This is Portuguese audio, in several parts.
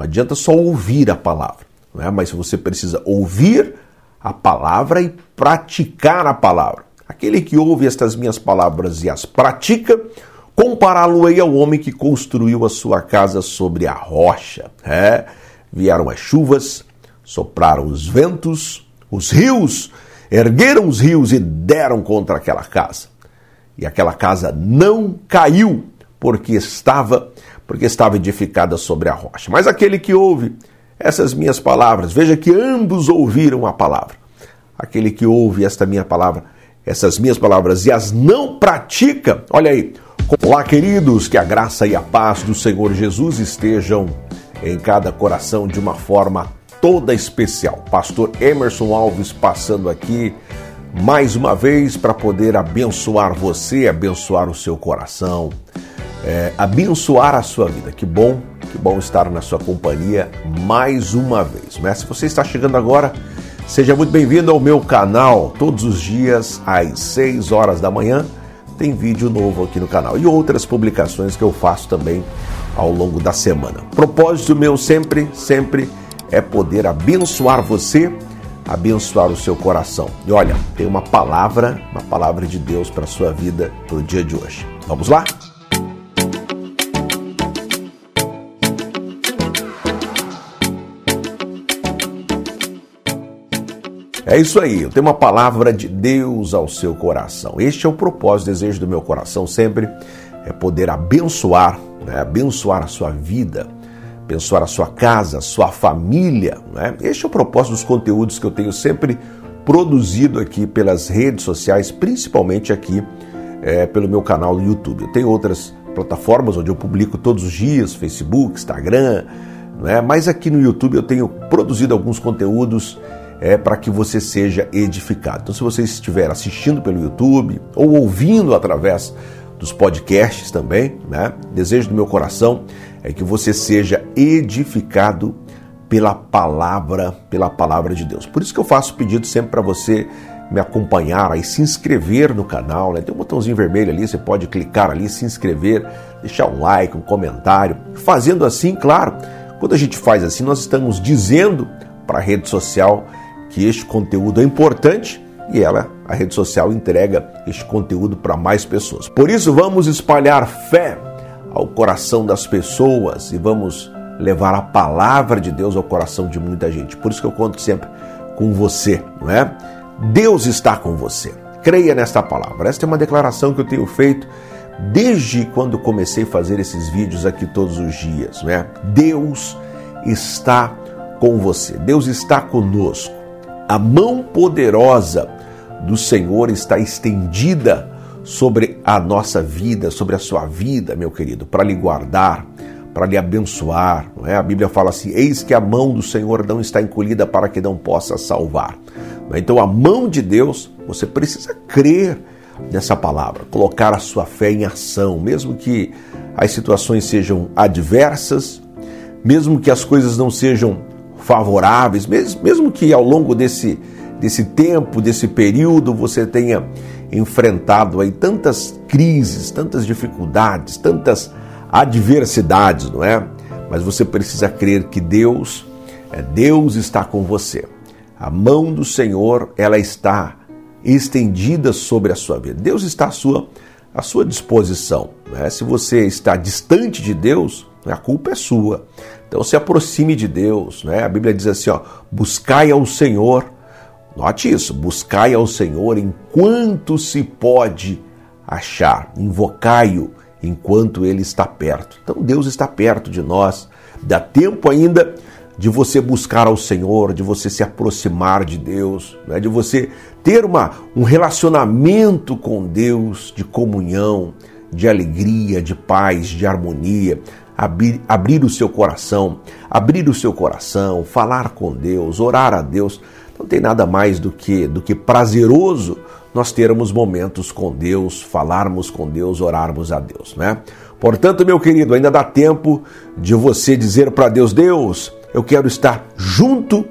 Não adianta só ouvir a palavra, não é? mas você precisa ouvir a palavra e praticar a palavra. Aquele que ouve estas minhas palavras e as pratica, compará-lo-ei ao homem que construiu a sua casa sobre a rocha. É, vieram as chuvas, sopraram os ventos, os rios, ergueram os rios e deram contra aquela casa. E aquela casa não caiu, porque estava, porque estava edificada sobre a rocha. Mas aquele que ouve essas minhas palavras, veja que ambos ouviram a palavra. Aquele que ouve esta minha palavra, essas minhas palavras e as não pratica, olha aí. Olá, queridos, que a graça e a paz do Senhor Jesus estejam em cada coração de uma forma toda especial. Pastor Emerson Alves passando aqui mais uma vez para poder abençoar você, abençoar o seu coração, é, abençoar a sua vida. Que bom, que bom estar na sua companhia mais uma vez. Mas se você está chegando agora, seja muito bem-vindo ao meu canal. Todos os dias às 6 horas da manhã tem vídeo novo aqui no canal e outras publicações que eu faço também ao longo da semana. Propósito meu sempre, sempre é poder abençoar você, abençoar o seu coração. E olha, tem uma palavra, uma palavra de Deus para a sua vida para o dia de hoje. Vamos lá? É isso aí, eu tenho uma palavra de Deus ao seu coração. Este é o propósito, o desejo do meu coração sempre, é poder abençoar, né? abençoar a sua vida, abençoar a sua casa, a sua família. Né? Este é o propósito dos conteúdos que eu tenho sempre produzido aqui pelas redes sociais, principalmente aqui é, pelo meu canal no YouTube. Eu tenho outras plataformas onde eu publico todos os dias, Facebook, Instagram, né? mas aqui no YouTube eu tenho produzido alguns conteúdos é, para que você seja edificado. Então, se você estiver assistindo pelo YouTube ou ouvindo através dos podcasts também, né? Desejo do meu coração é que você seja edificado pela palavra, pela palavra de Deus. Por isso que eu faço pedido sempre para você me acompanhar e se inscrever no canal, né? Tem um botãozinho vermelho ali, você pode clicar ali, se inscrever, deixar um like, um comentário. Fazendo assim, claro, quando a gente faz assim, nós estamos dizendo para a rede social que este conteúdo é importante e ela, a rede social, entrega este conteúdo para mais pessoas. Por isso, vamos espalhar fé ao coração das pessoas e vamos levar a palavra de Deus ao coração de muita gente. Por isso que eu conto sempre com você, não é? Deus está com você. Creia nesta palavra. Esta é uma declaração que eu tenho feito desde quando comecei a fazer esses vídeos aqui todos os dias, não é? Deus está com você. Deus está conosco. A mão poderosa do Senhor está estendida sobre a nossa vida, sobre a sua vida, meu querido, para lhe guardar, para lhe abençoar. É? A Bíblia fala assim: Eis que a mão do Senhor não está encolhida para que não possa salvar. É? Então, a mão de Deus, você precisa crer nessa palavra, colocar a sua fé em ação, mesmo que as situações sejam adversas, mesmo que as coisas não sejam favoráveis, mesmo, que ao longo desse, desse tempo, desse período, você tenha enfrentado aí tantas crises, tantas dificuldades, tantas adversidades, não é? Mas você precisa crer que Deus, é Deus está com você. A mão do Senhor, ela está estendida sobre a sua vida. Deus está à sua, à sua disposição. Né? Se você está distante de Deus, a culpa é sua. Então se aproxime de Deus, né? A Bíblia diz assim, ó, buscai ao Senhor. Note isso, buscai ao Senhor enquanto se pode achar, invocai-o enquanto ele está perto. Então Deus está perto de nós. Dá tempo ainda de você buscar ao Senhor, de você se aproximar de Deus, né? de você ter uma, um relacionamento com Deus de comunhão, de alegria, de paz, de harmonia abrir, abrir o seu coração, abrir o seu coração, falar com Deus, orar a Deus. Não tem nada mais do que, do que prazeroso nós termos momentos com Deus, falarmos com Deus, orarmos a Deus, né? Portanto, meu querido, ainda dá tempo de você dizer para Deus: Deus, eu quero estar junto,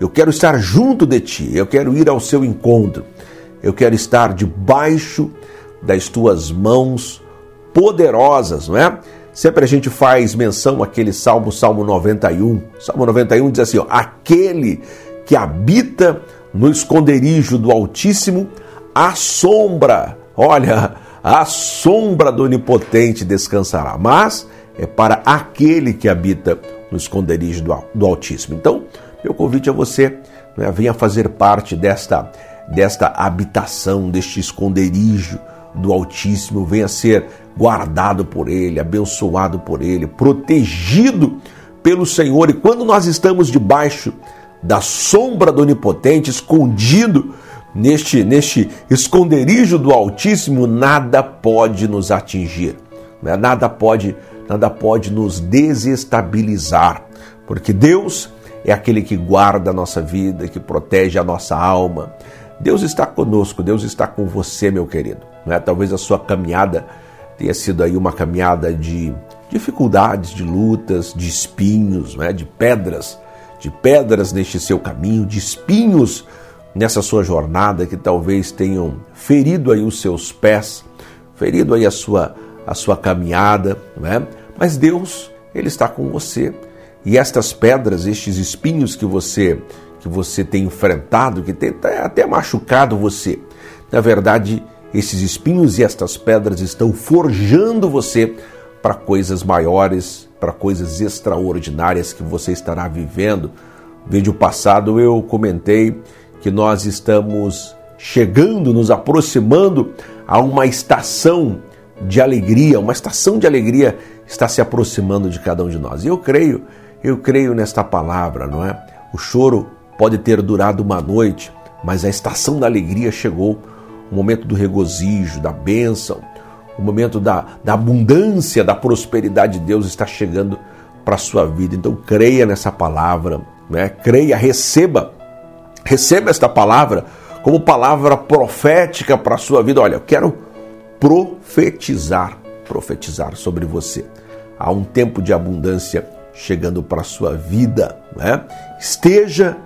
eu quero estar junto de ti, eu quero ir ao seu encontro, eu quero estar debaixo das tuas mãos poderosas, não é? Sempre a gente faz menção àquele Salmo, Salmo 91. Salmo 91 diz assim: ó, aquele que habita no esconderijo do Altíssimo, a sombra, olha, a sombra do Onipotente descansará. Mas é para aquele que habita no esconderijo do, do Altíssimo. Então, meu convite a você, né, venha fazer parte desta, desta habitação, deste esconderijo do Altíssimo, venha ser guardado por Ele, abençoado por Ele, protegido pelo Senhor. E quando nós estamos debaixo da sombra do Onipotente, escondido neste, neste esconderijo do Altíssimo, nada pode nos atingir, né? nada pode, nada pode nos desestabilizar, porque Deus é aquele que guarda a nossa vida, que protege a nossa alma. Deus está conosco, Deus está com você, meu querido. Né? Talvez a sua caminhada tenha sido aí uma caminhada de dificuldades, de lutas, de espinhos, né? de pedras, de pedras neste seu caminho, de espinhos nessa sua jornada que talvez tenham ferido aí os seus pés, ferido aí a sua a sua caminhada, né? Mas Deus, ele está com você. E estas pedras, estes espinhos que você que você tem enfrentado, que tem até machucado você, na verdade, esses espinhos e estas pedras estão forjando você para coisas maiores, para coisas extraordinárias que você estará vivendo. No vídeo passado eu comentei que nós estamos chegando, nos aproximando a uma estação de alegria, uma estação de alegria está se aproximando de cada um de nós. E eu creio, eu creio nesta palavra, não é? O choro pode ter durado uma noite, mas a estação da alegria chegou o momento do regozijo, da bênção, o momento da, da abundância, da prosperidade de Deus está chegando para a sua vida. Então creia nessa palavra, né? creia, receba, receba esta palavra como palavra profética para a sua vida. Olha, eu quero profetizar, profetizar sobre você. Há um tempo de abundância chegando para a sua vida. Né? Esteja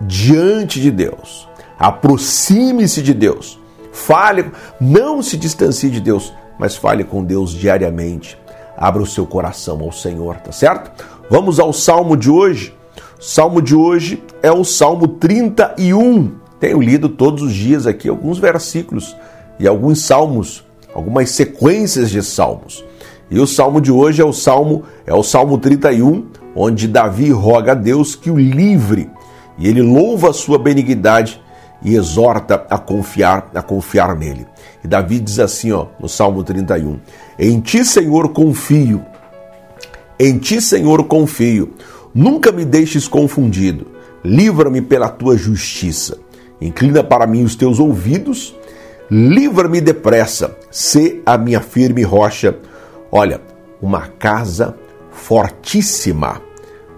diante de Deus, aproxime-se de Deus Fale, não se distancie de Deus, mas fale com Deus diariamente. Abra o seu coração ao Senhor, tá certo? Vamos ao salmo de hoje. O salmo de hoje é o Salmo 31. Tenho lido todos os dias aqui alguns versículos e alguns salmos, algumas sequências de salmos. E o salmo de hoje é o salmo é o Salmo 31, onde Davi roga a Deus que o livre. E ele louva a sua benignidade e exorta a confiar, a confiar nele. E Davi diz assim, ó, no Salmo 31: Em ti, Senhor, confio. Em ti, Senhor, confio. Nunca me deixes confundido. Livra-me pela tua justiça. Inclina para mim os teus ouvidos. Livra-me depressa. Sê a minha firme rocha. Olha, uma casa fortíssima.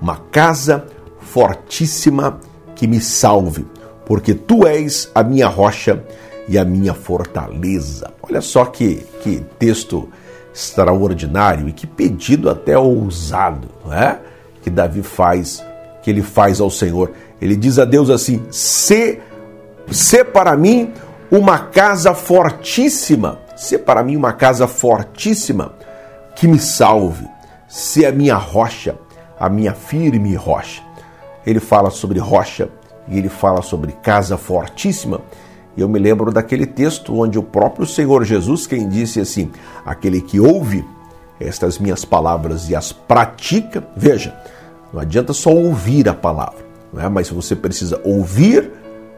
Uma casa fortíssima que me salve porque tu és a minha rocha e a minha fortaleza. Olha só que, que texto extraordinário e que pedido até ousado, não é? Que Davi faz, que ele faz ao Senhor. Ele diz a Deus assim: "Se se para mim uma casa fortíssima, se para mim uma casa fortíssima que me salve, se a minha rocha, a minha firme rocha." Ele fala sobre rocha, e ele fala sobre casa fortíssima. E eu me lembro daquele texto onde o próprio Senhor Jesus, quem disse assim: aquele que ouve estas minhas palavras e as pratica, veja, não adianta só ouvir a palavra, não é? mas você precisa ouvir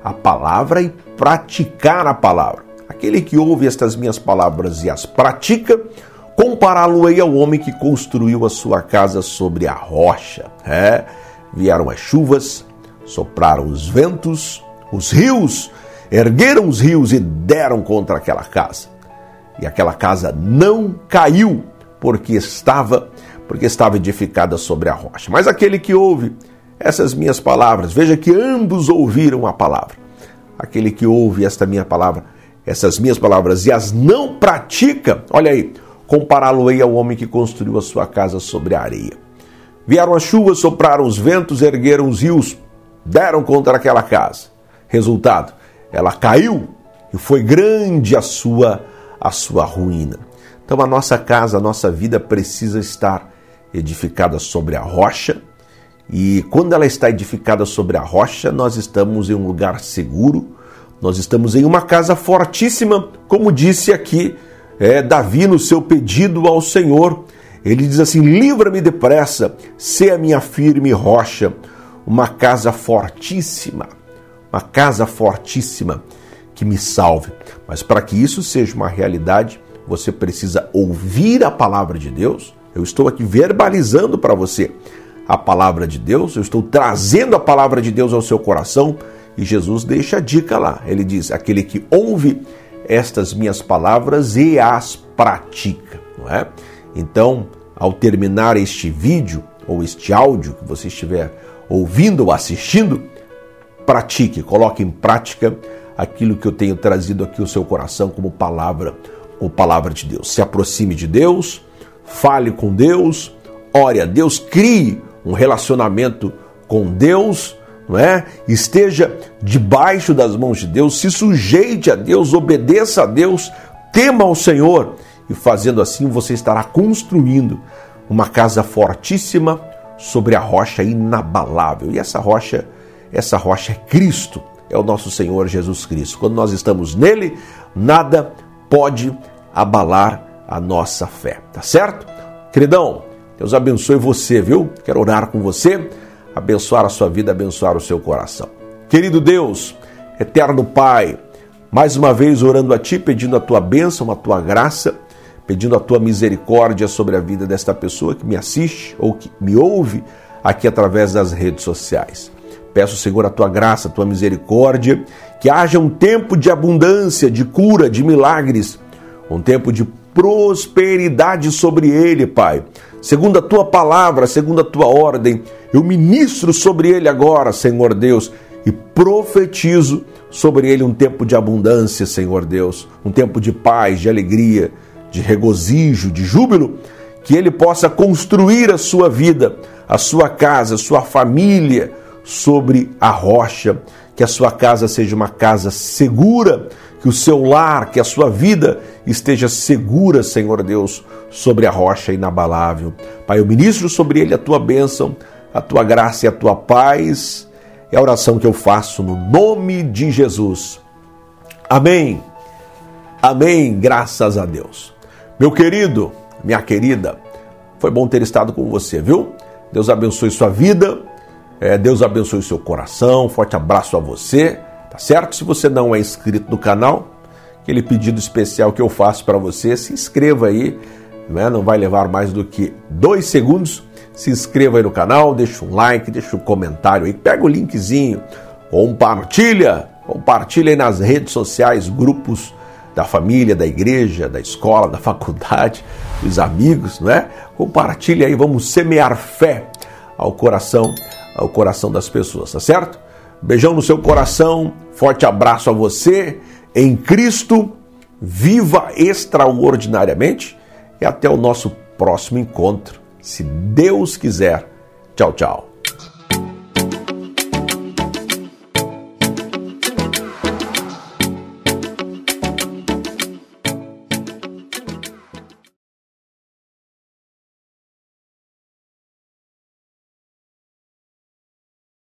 a palavra e praticar a palavra. Aquele que ouve estas minhas palavras e as pratica, compará-lo-ei ao homem que construiu a sua casa sobre a rocha. É, vieram as chuvas, Sopraram os ventos, os rios ergueram os rios e deram contra aquela casa. E aquela casa não caiu, porque estava, porque estava edificada sobre a rocha. Mas aquele que ouve essas minhas palavras, veja que ambos ouviram a palavra. Aquele que ouve esta minha palavra, essas minhas palavras e as não pratica, olha aí, compará-lo-ei ao homem que construiu a sua casa sobre a areia. Vieram as chuvas, sopraram os ventos, ergueram os rios, deram contra aquela casa. Resultado, ela caiu e foi grande a sua a sua ruína. Então a nossa casa, a nossa vida precisa estar edificada sobre a rocha. E quando ela está edificada sobre a rocha, nós estamos em um lugar seguro, nós estamos em uma casa fortíssima, como disse aqui é, Davi no seu pedido ao Senhor. Ele diz assim: Livra-me depressa, se a minha firme rocha, uma casa fortíssima, uma casa fortíssima que me salve. Mas para que isso seja uma realidade, você precisa ouvir a palavra de Deus. Eu estou aqui verbalizando para você a palavra de Deus, eu estou trazendo a palavra de Deus ao seu coração e Jesus deixa a dica lá. Ele diz: aquele que ouve estas minhas palavras e as pratica, não é? Então, ao terminar este vídeo ou este áudio que você estiver ouvindo ou assistindo, pratique, coloque em prática aquilo que eu tenho trazido aqui ao seu coração como palavra ou palavra de Deus. Se aproxime de Deus, fale com Deus, ore a Deus, crie um relacionamento com Deus, não é? Esteja debaixo das mãos de Deus, se sujeite a Deus, obedeça a Deus, tema ao Senhor e fazendo assim você estará construindo uma casa fortíssima sobre a rocha inabalável. E essa rocha, essa rocha é Cristo, é o nosso Senhor Jesus Cristo. Quando nós estamos nele, nada pode abalar a nossa fé, tá certo? Queridão, Deus abençoe você, viu? Quero orar com você abençoar a sua vida, abençoar o seu coração. Querido Deus, eterno Pai, mais uma vez orando a Ti, pedindo a Tua bênção, a Tua graça, pedindo a Tua misericórdia sobre a vida desta pessoa que me assiste ou que me ouve aqui através das redes sociais. Peço, Senhor, a Tua graça, a Tua misericórdia, que haja um tempo de abundância, de cura, de milagres, um tempo de prosperidade sobre ele, Pai. Segundo a tua palavra, segundo a tua ordem, eu ministro sobre ele agora, Senhor Deus, e profetizo sobre ele um tempo de abundância, Senhor Deus, um tempo de paz, de alegria, de regozijo, de júbilo, que ele possa construir a sua vida, a sua casa, a sua família sobre a rocha, que a sua casa seja uma casa segura, que o seu lar, que a sua vida esteja segura, Senhor Deus, sobre a rocha inabalável. Pai, eu ministro sobre ele a tua bênção, a tua graça e a tua paz. É a oração que eu faço no nome de Jesus. Amém. Amém. Graças a Deus. Meu querido, minha querida, foi bom ter estado com você, viu? Deus abençoe sua vida. É, Deus abençoe seu coração. Forte abraço a você, tá certo? Se você não é inscrito no canal, aquele pedido especial que eu faço para você, se inscreva aí, né? não vai levar mais do que dois segundos se inscreva aí no canal, deixa um like, deixa um comentário aí, pega o linkzinho, compartilha, compartilha aí nas redes sociais, grupos da família, da igreja, da escola, da faculdade, dos amigos, não é? Compartilha aí, vamos semear fé ao coração, ao coração das pessoas, tá certo? Beijão no seu coração, forte abraço a você em Cristo, viva extraordinariamente e até o nosso próximo encontro se Deus quiser. Tchau, tchau.